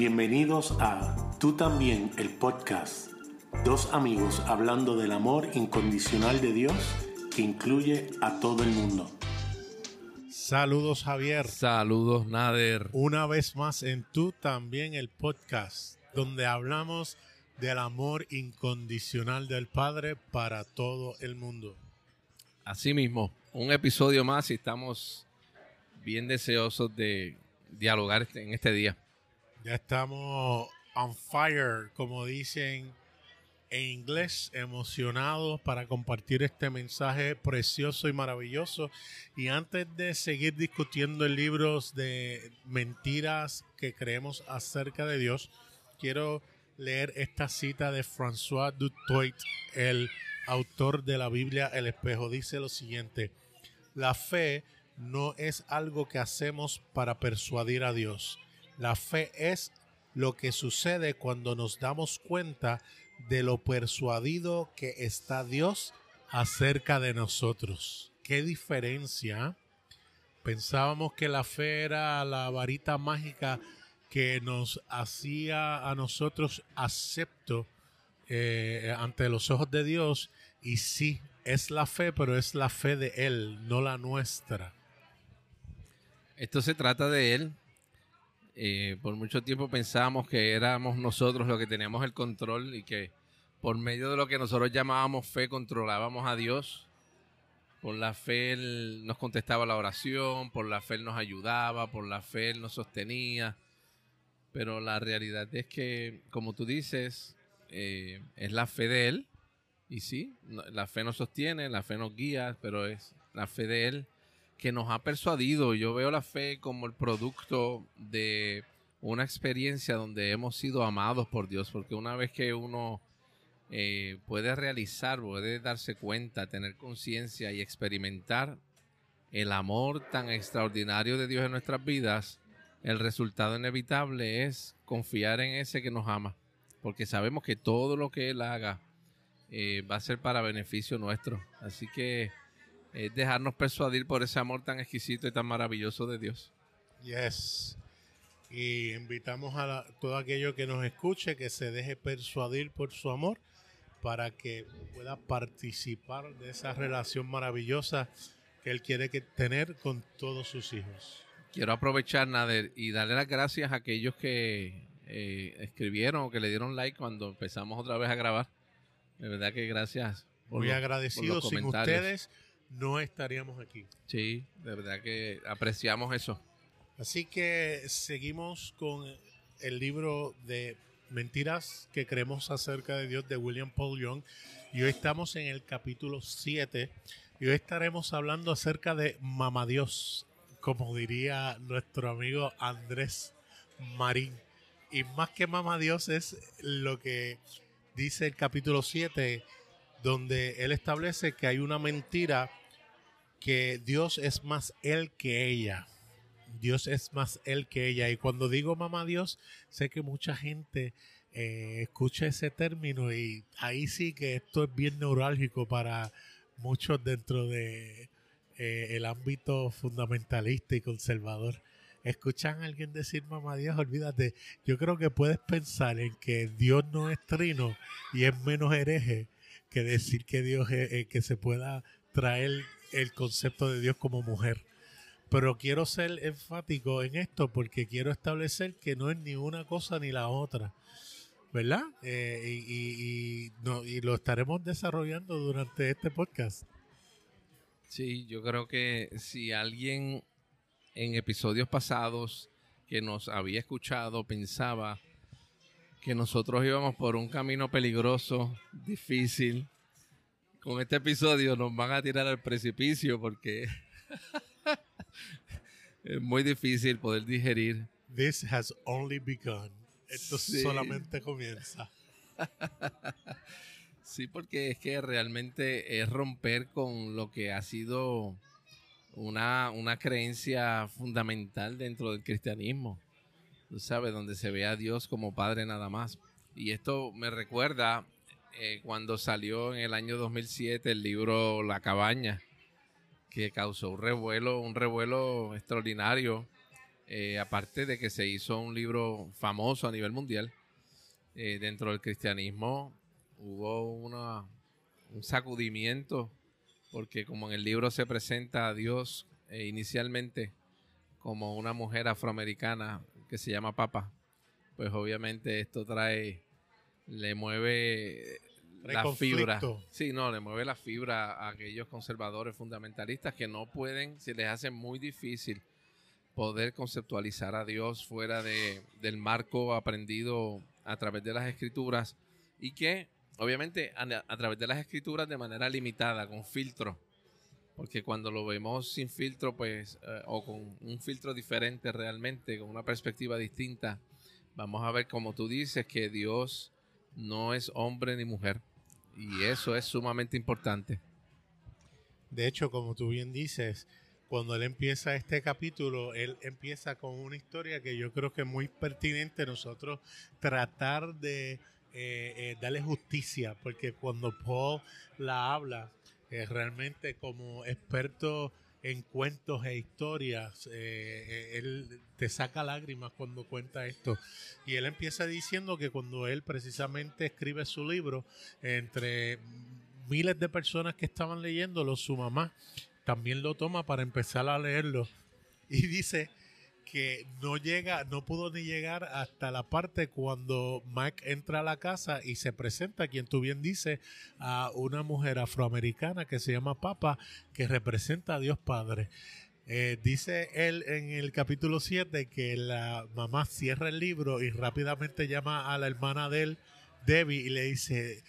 Bienvenidos a Tú también, el podcast. Dos amigos hablando del amor incondicional de Dios que incluye a todo el mundo. Saludos Javier. Saludos Nader. Una vez más en Tú también, el podcast, donde hablamos del amor incondicional del Padre para todo el mundo. Así mismo, un episodio más y estamos bien deseosos de dialogar este, en este día. Ya estamos on fire, como dicen en inglés, emocionados para compartir este mensaje precioso y maravilloso. Y antes de seguir discutiendo en libros de mentiras que creemos acerca de Dios, quiero leer esta cita de François Dutoit, el autor de la Biblia El Espejo. Dice lo siguiente, la fe no es algo que hacemos para persuadir a Dios. La fe es lo que sucede cuando nos damos cuenta de lo persuadido que está Dios acerca de nosotros. ¿Qué diferencia? Pensábamos que la fe era la varita mágica que nos hacía a nosotros acepto eh, ante los ojos de Dios y sí, es la fe, pero es la fe de Él, no la nuestra. Esto se trata de Él. Eh, por mucho tiempo pensábamos que éramos nosotros los que teníamos el control y que por medio de lo que nosotros llamábamos fe controlábamos a Dios. Por la fe Él nos contestaba la oración, por la fe Él nos ayudaba, por la fe Él nos sostenía. Pero la realidad es que, como tú dices, eh, es la fe de Él. Y sí, la fe nos sostiene, la fe nos guía, pero es la fe de Él que nos ha persuadido. Yo veo la fe como el producto de una experiencia donde hemos sido amados por Dios, porque una vez que uno eh, puede realizar, puede darse cuenta, tener conciencia y experimentar el amor tan extraordinario de Dios en nuestras vidas, el resultado inevitable es confiar en ese que nos ama, porque sabemos que todo lo que Él haga eh, va a ser para beneficio nuestro. Así que es dejarnos persuadir por ese amor tan exquisito y tan maravilloso de Dios. Yes. Y invitamos a todo aquello que nos escuche que se deje persuadir por su amor para que pueda participar de esa relación maravillosa que Él quiere que tener con todos sus hijos. Quiero aprovechar, Nader, y darle las gracias a aquellos que eh, escribieron o que le dieron like cuando empezamos otra vez a grabar. De verdad que gracias. Muy agradecido. Sin ustedes no estaríamos aquí. Sí, de verdad que apreciamos eso. Así que seguimos con el libro de Mentiras que creemos acerca de Dios de William Paul Young. Y hoy estamos en el capítulo 7 y hoy estaremos hablando acerca de Mamá Dios, como diría nuestro amigo Andrés Marín. Y más que Mamá Dios es lo que dice el capítulo 7, donde él establece que hay una mentira que Dios es más él que ella. Dios es más él que ella. Y cuando digo mamá Dios, sé que mucha gente eh, escucha ese término y ahí sí que esto es bien neurálgico para muchos dentro de eh, el ámbito fundamentalista y conservador. Escuchan a alguien decir mamá Dios, olvídate. Yo creo que puedes pensar en que Dios no es trino y es menos hereje que decir que Dios es, eh, que se pueda traer el concepto de Dios como mujer. Pero quiero ser enfático en esto porque quiero establecer que no es ni una cosa ni la otra. ¿Verdad? Eh, y, y lo estaremos desarrollando durante este podcast. Sí, yo creo que si alguien en episodios pasados que nos había escuchado pensaba que nosotros íbamos por un camino peligroso, difícil, con este episodio nos van a tirar al precipicio porque es muy difícil poder digerir. This has only begun. Esto solamente comienza. sí, porque es que realmente es romper con lo que ha sido una, una creencia fundamental dentro del cristianismo. Tú sabes, donde se ve a Dios como Padre nada más. Y esto me recuerda eh, cuando salió en el año 2007 el libro La Cabaña, que causó un revuelo, un revuelo extraordinario Eh, aparte de que se hizo un libro famoso a nivel mundial, eh, dentro del cristianismo hubo una, un sacudimiento, porque como en el libro se presenta a Dios eh, inicialmente como una mujer afroamericana que se llama Papa, pues obviamente esto trae, le mueve la fibra. Sí, no, le mueve la fibra a aquellos conservadores fundamentalistas que no pueden, se les hace muy difícil poder conceptualizar a Dios fuera de, del marco aprendido a través de las escrituras y que obviamente a, través de las escrituras de manera limitada, con filtro, porque cuando lo vemos sin filtro, pues, eh, o con un filtro diferente realmente, con una perspectiva distinta, vamos a ver, como tú dices, que Dios no es hombre ni mujer. Y eso es sumamente importante. De hecho, como tú bien dices, cuando él empieza este capítulo, él empieza con una historia que yo creo que es muy pertinente nosotros tratar de eh, eh, darle justicia, porque cuando Paul la habla, eh, realmente como experto en cuentos e historias, él te saca lágrimas cuando cuenta esto. Y él empieza diciendo que cuando él precisamente escribe su libro, entre miles de personas que estaban leyéndolo, su mamá también lo toma para empezar a leerlo. Y dice que no llega, no pudo ni llegar hasta la parte cuando Mike entra a la casa y se presenta, quien tú bien dices, a una mujer afroamericana que se llama Papa, que representa a Dios Padre. Eh, dice él en el capítulo 7 que la mamá cierra el libro y rápidamente llama a la hermana de él, Debbie, y le dice,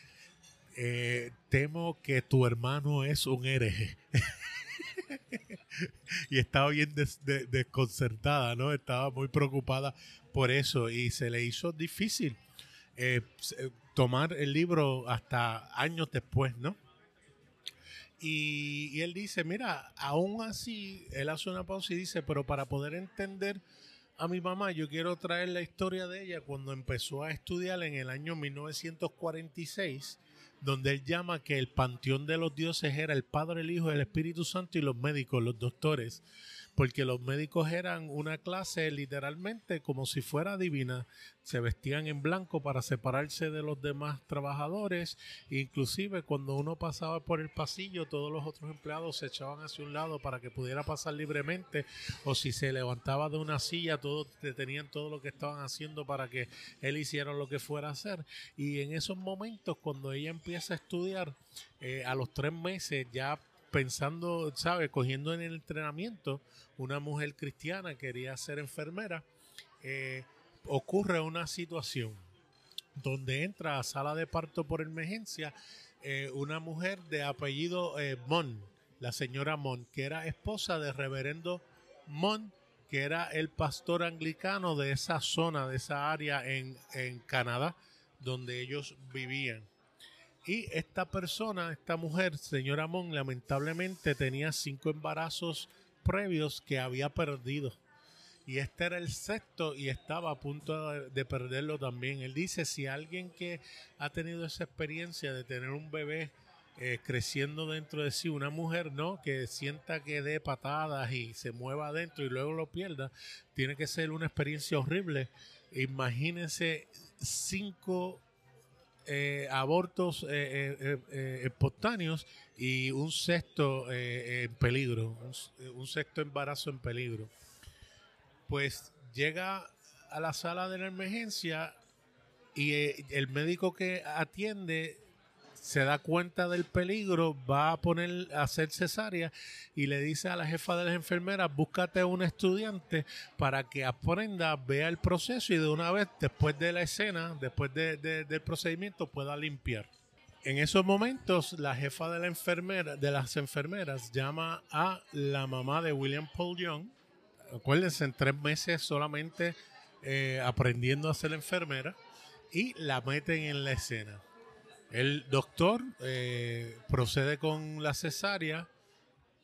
eh, temo que tu hermano es un hereje. y estaba bien desconcertada, ¿no? Estaba muy preocupada por eso y se le hizo difícil eh, eh, tomar el libro hasta años después, ¿no? Y, y, él dice, mira, aún así, él hace una pausa y dice, pero para poder entender a mi mamá, yo quiero traer la historia de ella cuando empezó a estudiar en el año 1946 donde él llama que el panteón de los dioses era el Padre, el Hijo, el Espíritu Santo y los médicos, los doctores porque los médicos eran una clase literalmente como si fuera divina, se vestían en blanco para separarse de los demás trabajadores, inclusive cuando uno pasaba por el pasillo, todos los otros empleados se echaban hacia un lado para que pudiera pasar libremente, o si se levantaba de una silla, todos detenían todo lo que estaban haciendo para que él hiciera lo que fuera a hacer, y en esos momentos cuando ella empieza a estudiar, eh, a los tres meses ya pensando, ¿sabes? Cogiendo en el entrenamiento, una mujer cristiana quería ser enfermera, eh, ocurre una situación donde entra a sala de parto por emergencia eh, una mujer de apellido eh, Mon, la señora Mon, que era esposa del reverendo Mon, que era el pastor anglicano de esa zona, de esa área en, en Canadá, donde ellos vivían. Y esta persona, esta mujer, señora Mon, lamentablemente tenía cinco embarazos previos que había perdido. Y este era el sexto y estaba a punto de, perderlo también. Él dice, si alguien que ha tenido esa experiencia de tener un bebé eh, creciendo dentro de sí, una mujer, ¿no? Que sienta que dé patadas y se mueva adentro y luego lo pierda, tiene que ser una experiencia horrible. Imagínense cinco eh, abortos eh, eh, espontáneos y un sexto en peligro, un, sexto embarazo en peligro. Pues llega a la sala de la emergencia y el médico que atiende se da cuenta del peligro, va a poner a hacer cesárea y le dice a la jefa de las enfermeras, búscate un estudiante para que aprenda, vea el proceso y de una vez, después de la escena, después del procedimiento, pueda limpiar. En esos momentos, la jefa de la enfermera, de las enfermeras, llama a la mamá de William Paul Young. Acuérdense, en tres meses solamente eh, aprendiendo a ser enfermera y la meten en la escena el doctor eh, procede con la cesárea,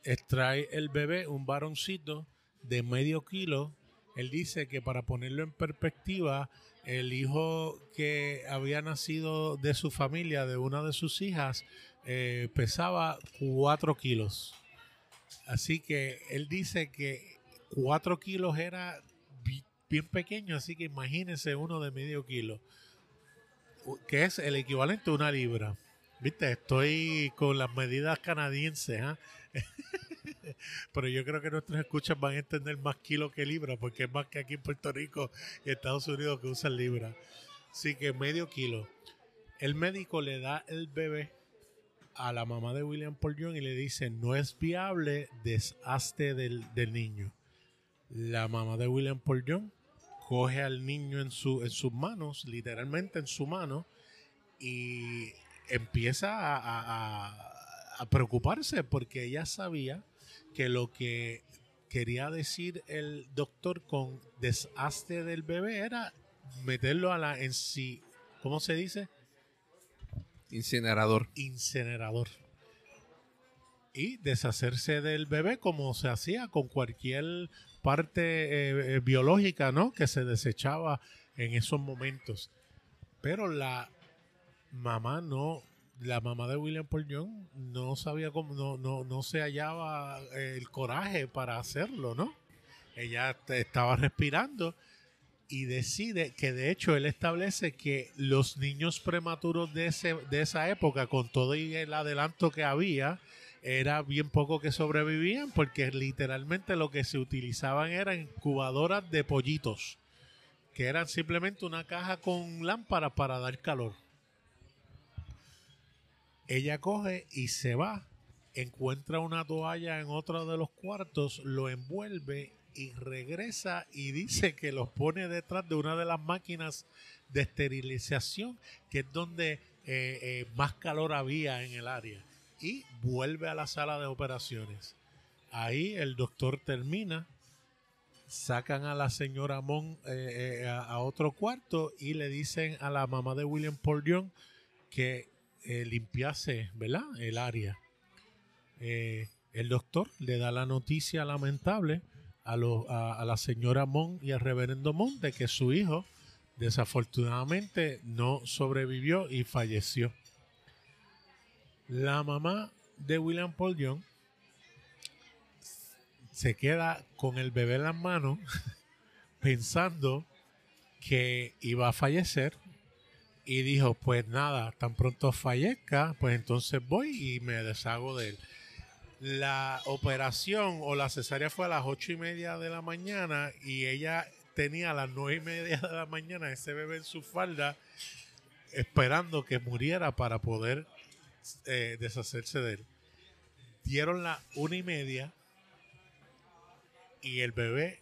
extrae el bebé, un varoncito de medio kilo. Él dice que para ponerlo en perspectiva, el hijo que había nacido de su familia, de una de sus hijas, eh, pesaba cuatro kilos. Así que él dice que cuatro kilos era bien pequeño, así que imagínense uno de medio kilo, que es el equivalente a una libra. Viste, estoy con las medidas canadienses, ¿ah? Pero yo creo que nuestros escuchas van a entender más kilo que libra, porque es más que aquí en Puerto Rico y Estados Unidos que usan libra. Así que medio kilo. El médico le da el bebé a la mamá de William Paul y le dice, no es viable, deshazte del, del niño. La mamá de William Paul Young coge al niño en, su, en sus manos, literalmente en su mano, y empieza a, a- a- a preocuparse porque ella sabía que lo que quería decir el doctor con deshazte del bebé era meterlo a la en sí, ¿cómo se dice? Incinerador. incinerador y deshacerse del bebé como se hacía con cualquier parte eh, eh, biológica, ¿no? Que se desechaba en esos momentos. Pero la mamá no, la mamá de William Paul no sabía cómo, no, no, no se hallaba eh, el coraje para hacerlo, ¿no? Ella estaba respirando y decide que de hecho él establece que los niños prematuros de, ese, de esa época, con todo el adelanto que había, era bien poco que sobrevivían porque literalmente lo que se utilizaban eran incubadoras de pollitos, que eran simplemente una caja con lámpara para dar calor. Ella coge y se va, encuentra una toalla en otro de los cuartos, lo envuelve y regresa y dice que los pone detrás de una de las máquinas de esterilización, que es donde eh, eh, más calor había en el área. Y vuelve a la sala de operaciones. Ahí el doctor termina, sacan a la señora Mon eh, eh, a, otro cuarto y le dicen a la mamá de William Paul Young que eh, limpiase, ¿verdad? El área. Eh, el doctor le da la noticia lamentable a, lo- a, a la señora Mon y al reverendo Mon de que su hijo desafortunadamente no sobrevivió y falleció. La mamá de William Paul Young se queda con el bebé en las manos pensando que iba a fallecer y dijo pues nada, tan pronto fallezca, pues entonces voy y me deshago de él. La operación o la cesárea fue a las ocho y media de la mañana y ella tenía a las nueve y media de la mañana ese bebé en su falda esperando que muriera para poder eh, deshacerse de él. Dieron la una y media y el bebé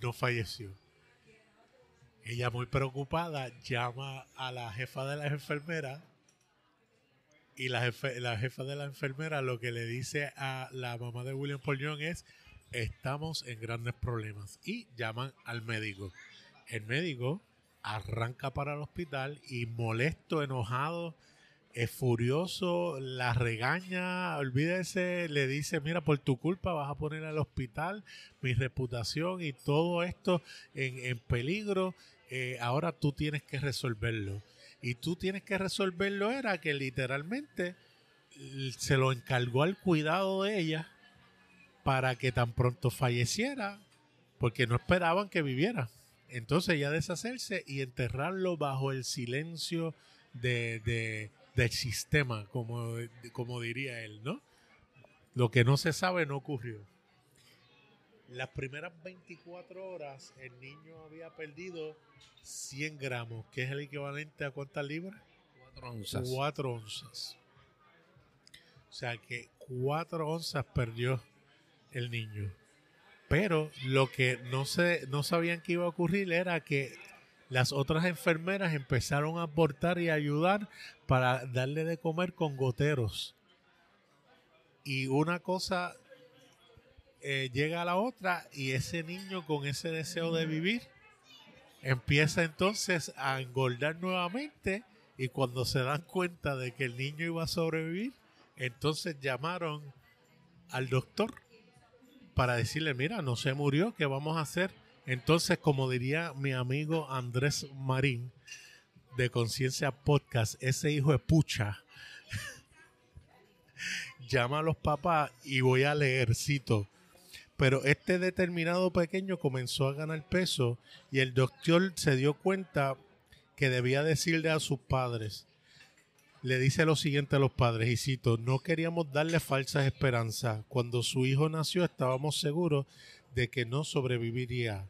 no falleció. Ella muy preocupada llama a la jefa de las enfermeras y la, jefa de la enfermera lo que le dice a la mamá de William Paul es estamos en grandes problemas y llaman al médico. El médico arranca para el hospital y molesto, enojado, es furioso, la regaña, olvídese, le dice, mira, por tu culpa vas a poner al hospital mi reputación y todo esto en, en peligro, eh, ahora tú tienes que resolverlo. Y tú tienes que resolverlo era que literalmente se lo encargó al cuidado de ella para que tan pronto falleciera, porque no esperaban que viviera. Entonces ya deshacerse y enterrarlo bajo el silencio de, de- del sistema, como, como diría él, ¿no? Lo que no se sabe no ocurrió. Las primeras 24 horas el niño había perdido 100 gramos, que es el equivalente a cuántas libras? Cuatro onzas. 4 onzas. O sea que 4 onzas perdió el niño. Pero lo que no, se, no sabían que iba a ocurrir era que las otras enfermeras empezaron a aportar y ayudar para darle de comer con goteros. Y una cosa eh, llega a la otra y ese niño con ese deseo de vivir empieza entonces a engordar nuevamente y cuando se dan cuenta de que el niño iba a sobrevivir, entonces llamaron al doctor para decirle, mira, no se murió, ¿qué vamos a hacer? Entonces, como diría mi amigo Andrés Marín de Conciencia Podcast, ese hijo de pucha, llama a los papás y voy a leer, cito, Pero este determinado pequeño comenzó a ganar peso y el doctor se dio cuenta que debía decirle a sus padres. Le dice lo siguiente a los padres, y cito, no queríamos darle falsas esperanzas. Cuando su hijo nació estábamos seguros de que no sobreviviría.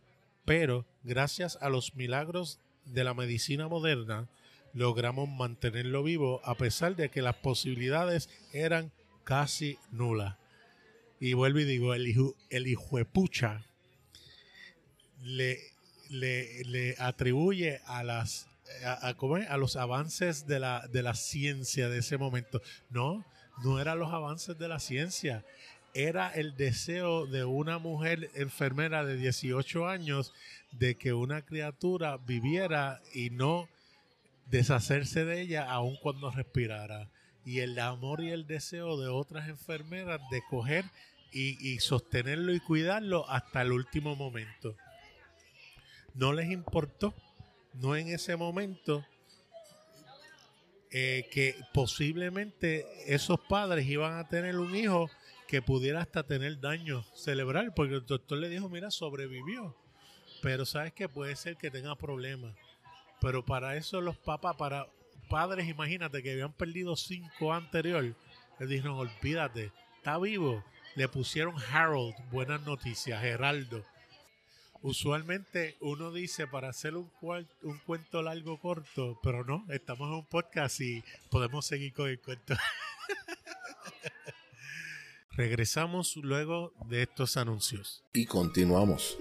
Pero gracias a los milagros de la medicina moderna, logramos mantenerlo vivo a pesar de que las posibilidades eran casi nulas. Y vuelvo y digo, el hijo, el de pucha le, le, le atribuye a las a, a, los avances de la, de la ciencia de ese momento. No, no eran los avances de la ciencia. Era el deseo de una mujer enfermera de 18 años de que una criatura viviera y no deshacerse de ella aun cuando respirara. Y el amor y el deseo de otras enfermeras de coger y, sostenerlo y cuidarlo hasta el último momento. No les importó, no en ese momento, eh, que posiblemente esos padres iban a tener un hijo que pudiera hasta tener daño cerebral, porque el doctor le dijo, mira, sobrevivió, pero sabes que puede ser que tenga problemas. Pero para eso los papás, para padres, imagínate que habían perdido cinco anterior, le dijeron, olvídate, está vivo. Le pusieron Harold, buenas noticias, Geraldo. Usualmente uno dice para hacer un, un cuento largo corto, pero no, estamos en un podcast y podemos seguir con el cuento. Regresamos luego de estos anuncios. Y continuamos.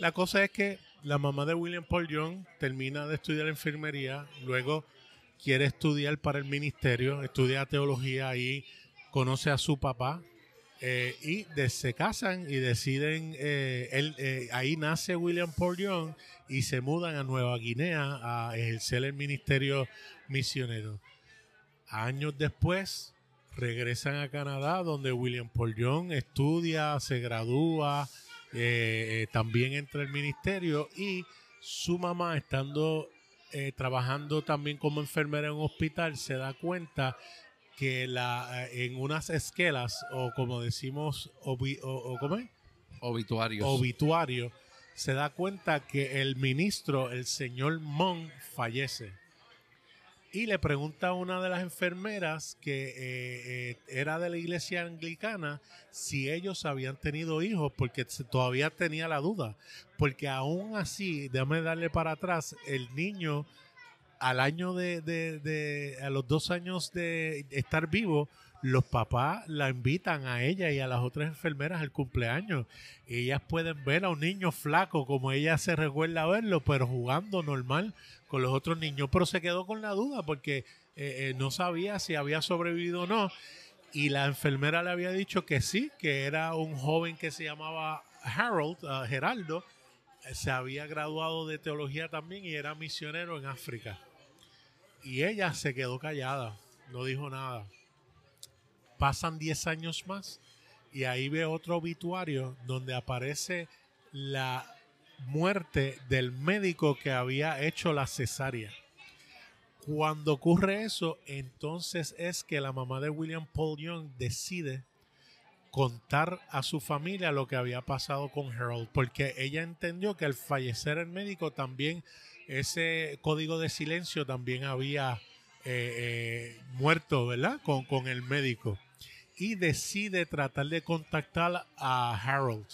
La cosa es que la mamá de William Paul Young termina de estudiar enfermería, luego quiere estudiar para el ministerio, estudia teología y conoce a su papá eh, y se casan y deciden, eh, eh, ahí nace William Paul Young y se mudan a Nueva Guinea a ejercer el ministerio misionero. Años después regresan a Canadá donde William Paul Young estudia, se gradúa, eh, eh, también entra el ministerio y su mamá estando eh, trabajando también como enfermera en un hospital se da cuenta que la en unas esquelas o como decimos o, obituarios. Obituario se da cuenta que el ministro el señor Mon fallece y le pregunta a una de las enfermeras que eh, eh, era de la iglesia anglicana si ellos habían tenido hijos, porque todavía tenía la duda. Porque aún así, déjame darle para atrás, el niño al año de, de, de, a los dos años de estar vivo, los papás la invitan a ella y a las otras enfermeras al cumpleaños. ellas pueden ver a un niño flaco como ella se recuerda verlo, pero jugando normal con los otros niños. Pero se quedó con la duda porque eh, eh, no sabía si había sobrevivido o no. Y la enfermera le había dicho que sí, que era un joven que se llamaba Harold, uh, Geraldo. Se había graduado de teología también y era misionero en África. Y ella se quedó callada, no dijo nada pasan 10 años más y ahí ve otro obituario donde aparece la muerte del médico que había hecho la cesárea. Cuando ocurre eso, entonces es que la mamá de William Paul Young decide contar a su familia lo que había pasado con Harold, porque ella entendió que al fallecer el médico también ese código de silencio también había eh, eh, muerto, ¿verdad? Con, con el médico y decide tratar de contactar a Harold.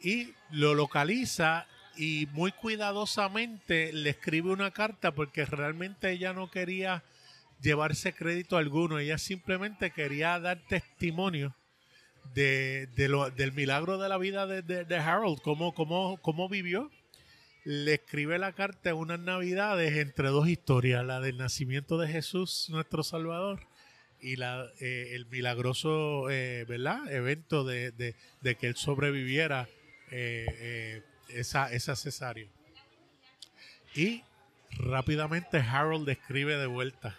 Y lo localiza y muy cuidadosamente le escribe una carta porque realmente ella no quería llevarse crédito alguno, ella simplemente quería dar testimonio de, lo, del milagro de la vida de, Harold, cómo, cómo, cómo vivió. Le escribe la carta en unas navidades entre dos historias, la del nacimiento de Jesús, nuestro Salvador, y la, eh, el milagroso eh, ¿verdad? evento de, de, que él sobreviviera eh, esa, esa cesárea. Y rápidamente Harold escribe de vuelta.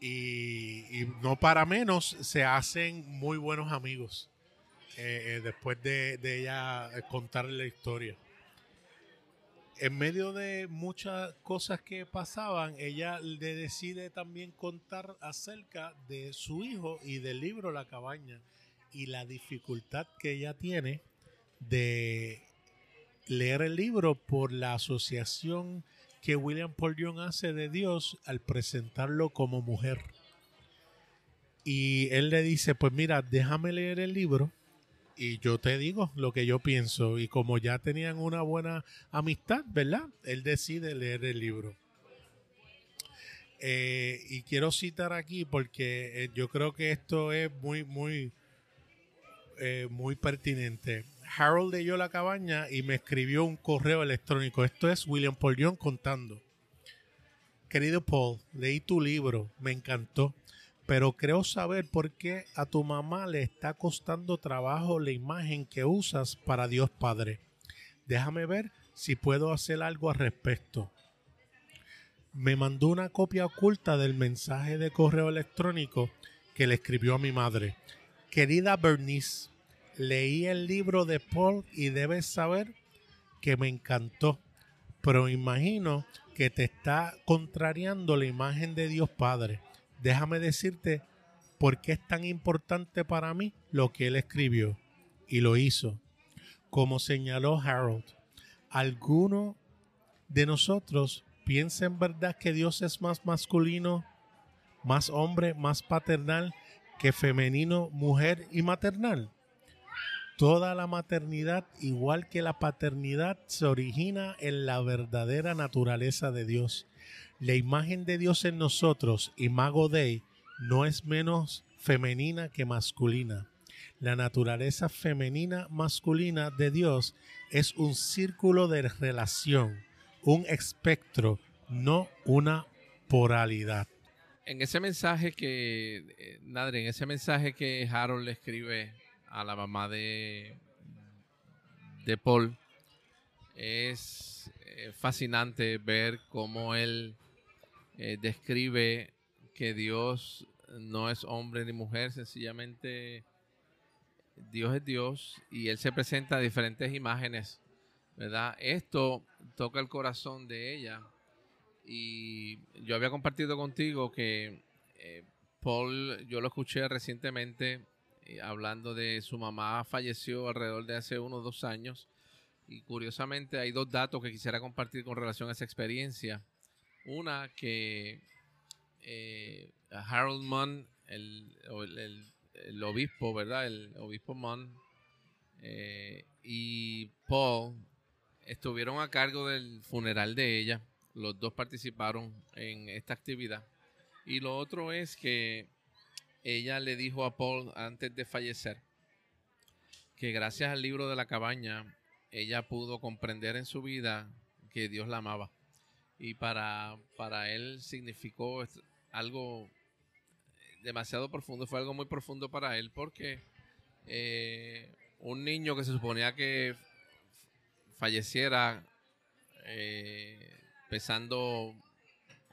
Y, y, no para menos se hacen muy buenos amigos después de, de ella contarle la historia en medio de muchas cosas que pasaban, ella le decide también contar acerca de su hijo y del libro La cabaña. y la dificultad que ella tiene de leer el libro por la asociación que William Paul Young hace de Dios al presentarlo como mujer. Y él le dice, pues mira, déjame leer el libro y yo te digo lo que yo pienso. Y como ya tenían una buena amistad, ¿verdad? Él decide leer el libro. Eh, y quiero citar aquí porque eh, yo creo que esto es muy, muy, eh, muy pertinente. Harold leyó la cabaña y me escribió un correo electrónico. Esto es William Paul contando. Querido Paul, leí tu libro, me encantó, pero creo saber por qué a tu mamá le está costando trabajo la imagen que usas para Dios Padre. Déjame ver si puedo hacer algo al respecto. Me mandó una copia oculta del mensaje de correo electrónico que le escribió a mi madre. Querida Bernice, leí el libro de Paul y debes saber que me encantó, pero imagino que te está contrariando la imagen de Dios Padre. Déjame decirte por qué es tan importante para mí lo que él escribió y lo hizo. Como señaló Harold, alguno de nosotros piensa en verdad que Dios es más masculino, más hombre, más paternal que femenino, mujer y maternal. Toda la maternidad, igual que la paternidad, se origina en la verdadera naturaleza de Dios. La imagen de Dios en nosotros, Imago Dei, no es menos femenina que masculina. La naturaleza femenina masculina de Dios es un círculo de relación, un espectro, no una poralidad. En ese mensaje que, eh, Nadre, en ese mensaje que Harold le escribe a la mamá de, de Paul, es eh, fascinante ver cómo él eh, describe que Dios no es hombre ni mujer, sencillamente Dios es Dios y Él se presenta a diferentes imágenes, ¿verdad? Esto toca el corazón de ella y yo había compartido contigo que eh, Paul, yo lo escuché recientemente hablando de su mamá falleció alrededor de hace unos dos años. Y curiosamente hay dos datos que quisiera compartir con relación a esa experiencia. Una que eh, Harold Munn, el, el, obispo, ¿verdad? El obispo Munn eh, y Paul estuvieron a cargo del funeral de ella. Los dos participaron en esta actividad. Y lo otro es que ella le dijo a Paul antes de fallecer que gracias al libro de la cabaña ella pudo comprender en su vida que Dios la amaba. Y para, para él significó algo demasiado profundo, fue algo muy profundo para él porque eh, un niño que se suponía que falleciera eh, pesando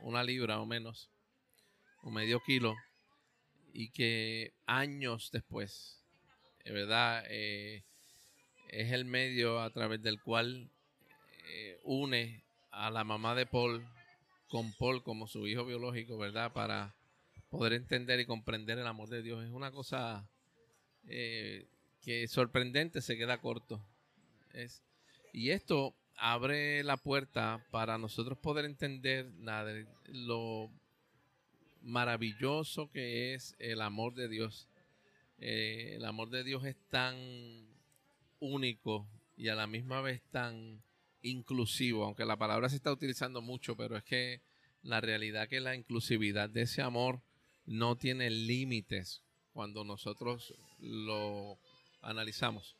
una libra o menos, o medio kilo, y que años después, de verdad, eh, es el medio a través del cual eh, une a la mamá de Paul con Paul como su hijo biológico, ¿verdad? Para poder entender y comprender el amor de Dios. Es una cosa eh, que sorprendente, se queda corto. Es, y esto abre la puerta para nosotros poder entender lo maravilloso que es el amor de Dios. Eh, el amor de Dios es tan único y a la misma vez tan inclusivo, aunque la palabra se está utilizando mucho, pero es que la realidad que la inclusividad de ese amor no tiene límites cuando nosotros lo analizamos.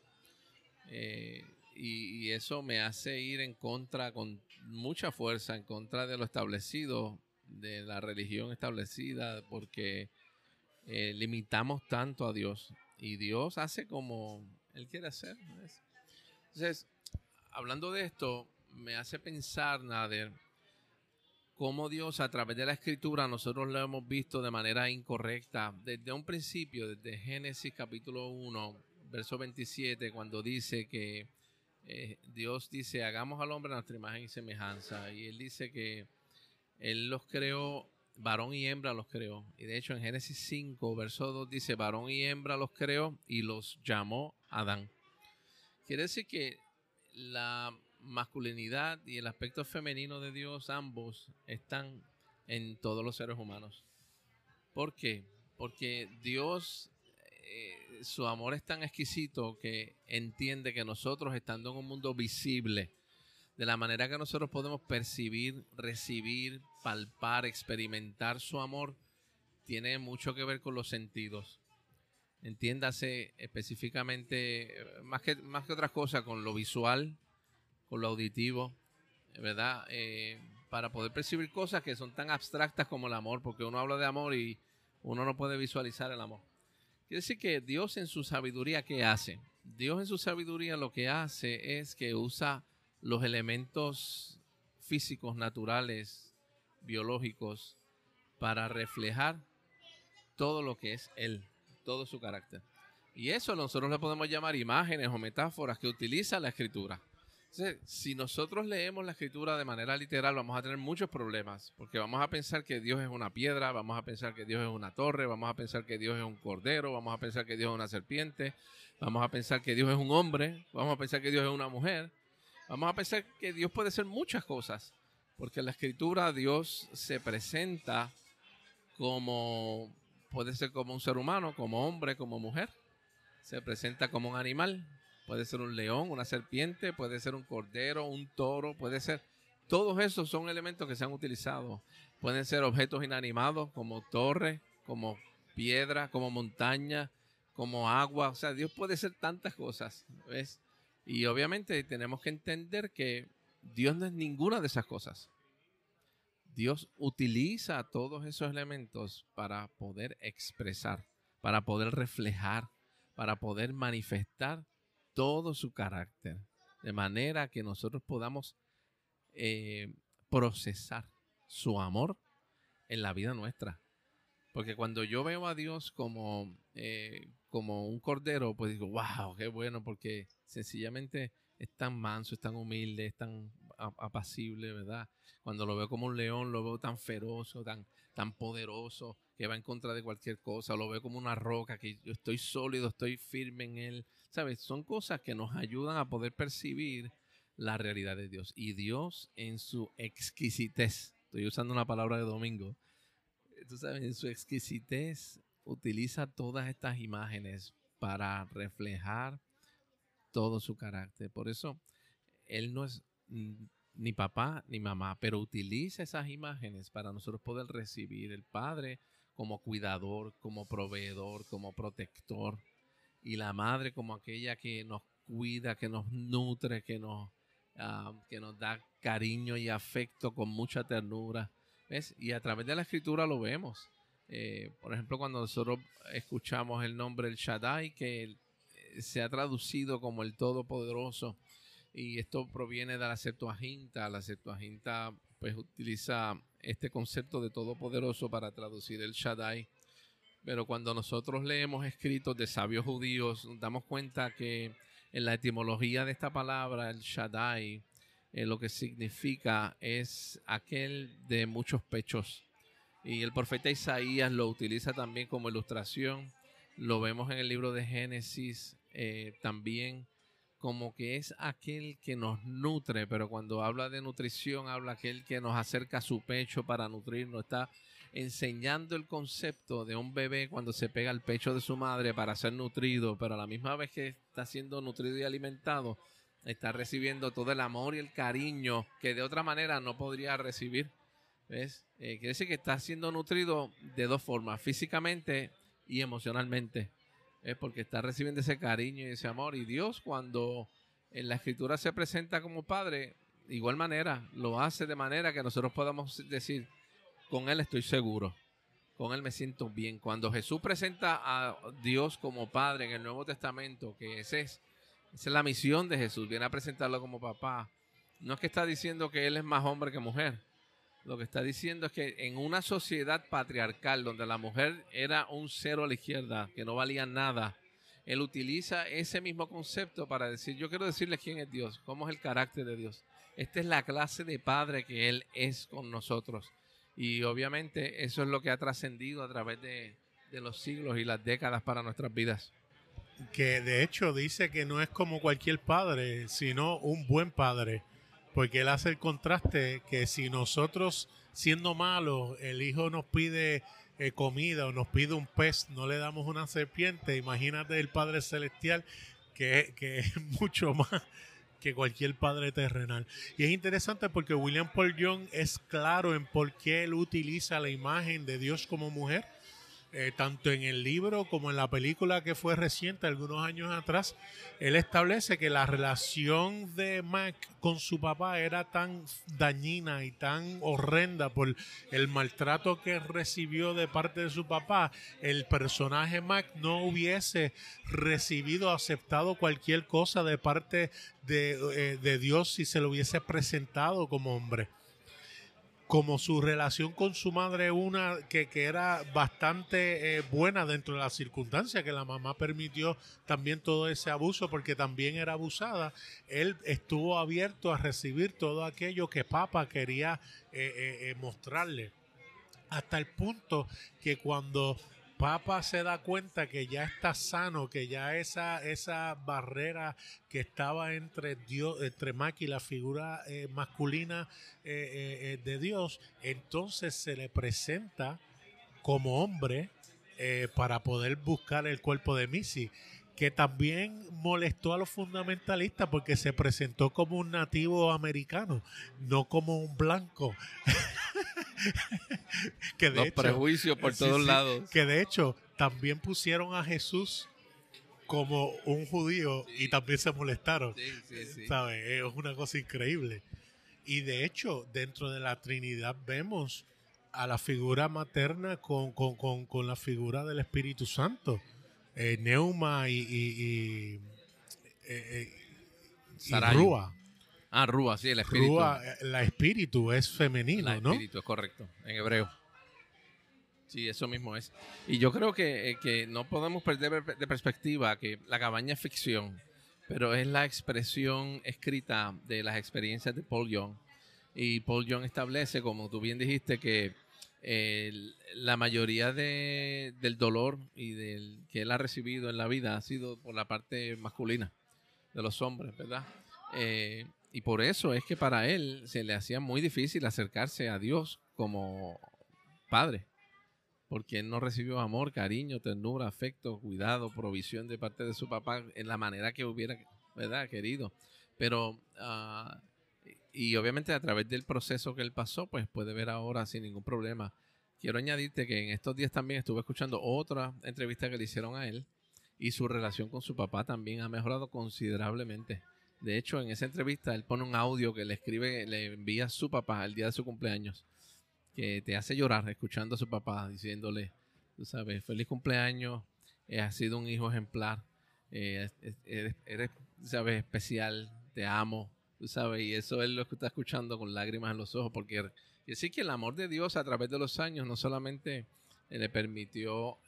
Eh, y, eso me hace ir en contra, con mucha fuerza, en contra de lo establecido de la religión establecida porque eh, limitamos tanto a Dios y Dios hace como Él quiere hacer. Entonces, hablando de esto, me hace pensar, Nader, cómo Dios a través de la escritura nosotros lo hemos visto de manera incorrecta desde un principio, desde Génesis capítulo 1, verso 27, cuando dice que eh, Dios dice, hagamos al hombre nuestra imagen y semejanza. Y él dice que él los creó varón y hembra los creó. Y de hecho en Génesis 5, verso 2 dice, varón y hembra los creó y los llamó Adán. Quiere decir que la masculinidad y el aspecto femenino de Dios, ambos, están en todos los seres humanos. ¿Por qué? Porque Dios, eh, su amor es tan exquisito que entiende que nosotros, estando en un mundo visible, de la manera que nosotros podemos percibir, recibir, palpar, experimentar su amor, tiene mucho que ver con los sentidos. Entiéndase específicamente, más que, más que otras cosas, con lo visual, con lo auditivo, ¿verdad? Eh, para poder percibir cosas que son tan abstractas como el amor, porque uno habla de amor y uno no puede visualizar el amor. Quiere decir que Dios en su sabiduría, ¿qué hace? Dios en su sabiduría lo que hace es que usa los elementos físicos, naturales, biológicos, para reflejar todo lo que es Él, todo su carácter. Y eso nosotros le podemos llamar imágenes o metáforas que utiliza la escritura. si nosotros leemos la escritura de manera literal, vamos a tener muchos problemas, porque vamos a pensar que Dios es una piedra, vamos a pensar que Dios es una torre, vamos a pensar que Dios es un cordero, vamos a pensar que Dios es una serpiente, vamos a pensar que Dios es un hombre, vamos a pensar que Dios es una mujer, Vamos a pensar que Dios puede ser muchas cosas, porque en la escritura Dios se presenta como, puede ser como un ser humano, como hombre, como mujer, se presenta como un animal, puede ser un león, una serpiente, puede ser un cordero, un toro, puede ser, todos esos son elementos que se han utilizado, pueden ser objetos inanimados como torre, como piedra, como montaña, como agua, o sea, Dios puede ser tantas cosas, ¿ves? Y obviamente tenemos que entender que Dios no es ninguna de esas cosas. Dios utiliza todos esos elementos para poder expresar, para poder reflejar, para poder manifestar todo su carácter, de manera que nosotros podamos eh, procesar su amor en la vida nuestra. Porque cuando yo veo a Dios como, eh, como un cordero, pues digo, wow, qué bueno, porque sencillamente es tan manso, es tan humilde, es tan apacible, ¿verdad? Cuando lo veo como un león, lo veo tan feroz, tan, tan poderoso, que va en contra de cualquier cosa, lo veo como una roca, que yo estoy sólido, estoy firme en él, ¿sabes? Son cosas que nos ayudan a poder percibir la realidad de Dios. Y Dios en su exquisitez, estoy usando una palabra de domingo, tú sabes, en su exquisitez utiliza todas estas imágenes para reflejar todo su carácter. Por eso, él no es ni papá ni mamá, pero utiliza esas imágenes para nosotros poder recibir el Padre como cuidador, como proveedor, como protector, y la madre como aquella que nos cuida, que nos nutre, que nos, ah, que nos da cariño y afecto con mucha ternura. ¿Ves? Y a través de la escritura lo vemos. Eh, por ejemplo, cuando nosotros escuchamos el nombre El Shaddai, que se ha traducido como el Todopoderoso y esto proviene de la Septuaginta. La Septuaginta pues utiliza este concepto de Todopoderoso para traducir el Shaddai. Pero cuando nosotros leemos escritos de sabios judíos, nos damos cuenta que en la etimología de esta palabra, el Shaddai, eh, lo que significa es aquel de muchos pechos. Y el profeta Isaías lo utiliza también como ilustración. Lo vemos en el libro de Génesis eh, también como que es aquel que nos nutre, pero cuando habla de nutrición, habla aquel que nos acerca a su pecho para nutrirnos, está enseñando el concepto de un bebé cuando se pega al pecho de su madre para ser nutrido, pero a la misma vez que está siendo nutrido y alimentado, está recibiendo todo el amor y el cariño que de otra manera no podría recibir. ¿Ves? Eh, quiere decir que está siendo nutrido de dos formas, físicamente y emocionalmente es porque está recibiendo ese cariño y ese amor. Y Dios cuando en la escritura se presenta como Padre, igual manera, lo hace de manera que nosotros podamos decir, con Él estoy seguro, con Él me siento bien. Cuando Jesús presenta a Dios como Padre en el Nuevo Testamento, que es, esa es la misión de Jesús, viene a presentarlo como papá, no es que está diciendo que Él es más hombre que mujer, lo que está diciendo es que en una sociedad patriarcal donde la mujer era un cero a la izquierda, que no valía nada, él utiliza ese mismo concepto para decir, yo quiero decirles quién es Dios, cómo es el carácter de Dios. Esta es la clase de padre que Él es con nosotros. Y obviamente eso es lo que ha trascendido a través de, de los siglos y las décadas para nuestras vidas. Que de hecho dice que no es como cualquier padre, sino un buen padre. Porque él hace el contraste que si nosotros, siendo malos, el hijo nos pide eh, comida o nos pide un pez, no le damos una serpiente, imagínate el Padre Celestial que, que es mucho más que cualquier padre terrenal. Y es interesante porque William Paul Young es claro en por qué él utiliza la imagen de Dios como mujer eh, tanto en el libro como en la película que fue reciente, algunos años atrás, él establece que la relación de Mac con su papá era tan dañina y tan horrenda por el maltrato que recibió de parte de su papá, el personaje Mac no hubiese recibido, aceptado cualquier cosa de parte de, eh, de Dios si se lo hubiese presentado como hombre como su relación con su madre una que, que era bastante eh, buena dentro de las circunstancias, que la mamá permitió también todo ese abuso porque también era abusada, él estuvo abierto a recibir todo aquello que papá quería eh, eh, mostrarle. Hasta el punto que cuando Papa se da cuenta que ya está sano, que ya esa, esa barrera que estaba entre Dios, entre la figura eh, masculina eh, eh, de Dios, entonces se le presenta como hombre para poder buscar el cuerpo de Missy que también molestó a los fundamentalistas porque se presentó como un nativo americano, no como un blanco. que de los prejuicios por todos lados. Que de hecho también pusieron a Jesús como un judío y también se molestaron. ¿Sabes? Es una cosa increíble. Y de hecho, dentro de la Trinidad vemos a la figura materna con, con la figura del Espíritu Santo eh, Neuma y, y, y, eh, eh, Rúa. Ah, Rúa, sí, el espíritu. Rúa, la espíritu es femenino, la ¿no? espíritu, es correcto, en hebreo. Sí, eso mismo es. Y yo creo que, que no podemos perder de perspectiva que la cabaña es ficción, pero es la expresión escrita de las experiencias de Paul Young. Y Paul Young establece, como tú bien dijiste, que la mayoría de, del dolor y del que él ha recibido en la vida ha sido por la parte masculina de los hombres, ¿verdad? Eh, y por eso es que para él se le hacía muy difícil acercarse a Dios como padre, porque él no recibió amor, cariño, ternura, afecto, cuidado, provisión de parte de su papá en la manera que hubiera, ¿verdad? Querido. Pero uh, y obviamente a través del proceso que él pasó, pues puede ver ahora sin ningún problema. Quiero añadirte que en estos días también estuve escuchando otra entrevista que le hicieron a él y su relación con su papá también ha mejorado considerablemente. De hecho, en esa entrevista él pone un audio que le escribe, le envía a su papá el día de su cumpleaños, que te hace llorar escuchando a su papá diciéndole, tú sabes, feliz cumpleaños, eh, has sido un hijo ejemplar, eh, eres, sabes, especial, te amo, Tú sabes, y eso es lo está escuchando con lágrimas en los ojos, porque decir que el amor de Dios a través de los años no solamente le permitió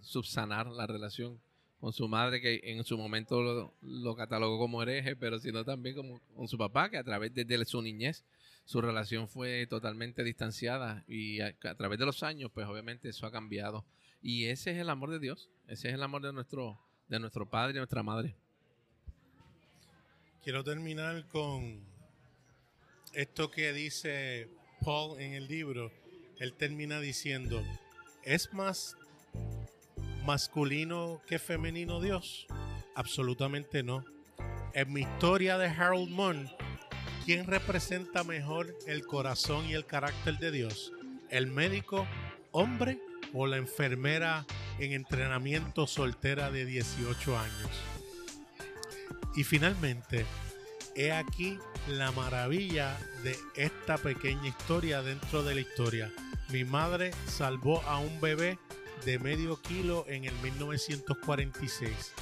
subsanar la relación con su madre, que en su momento lo, catalogó como hereje, pero sino también como, con su papá, que a través de, su niñez su relación fue totalmente distanciada y a, a, través de los años, pues obviamente eso ha cambiado. Y ese es el amor de Dios, ese es el amor de nuestro, de nuestro padre y nuestra madre. Quiero terminar con esto que dice Paul en el libro. Él termina diciendo, ¿es más masculino que femenino Dios? Absolutamente no. En mi historia de Harold Munn, ¿quién representa mejor el corazón y el carácter de Dios? ¿El médico hombre o la enfermera en entrenamiento soltera de 18 años? Y finalmente, he aquí la maravilla de esta pequeña historia dentro de la historia. Mi madre salvó a un bebé de medio kilo en el 1946,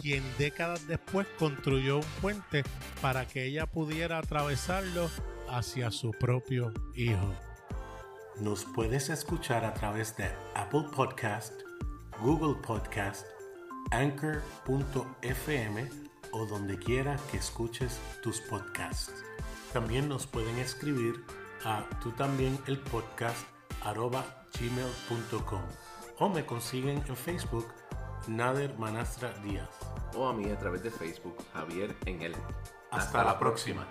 quien décadas después construyó un puente para que ella pudiera atravesarlo hacia su propio hijo. Nos puedes escuchar a través de Apple Podcast, Google Podcast, Anchor.fm o donde quiera que escuches tus podcasts. También nos pueden escribir a tú también el podcast arroba gmail.com o me consiguen en Facebook Nader Manastra Díaz. O a mí a través de Facebook Javier en. Hasta, la, próxima.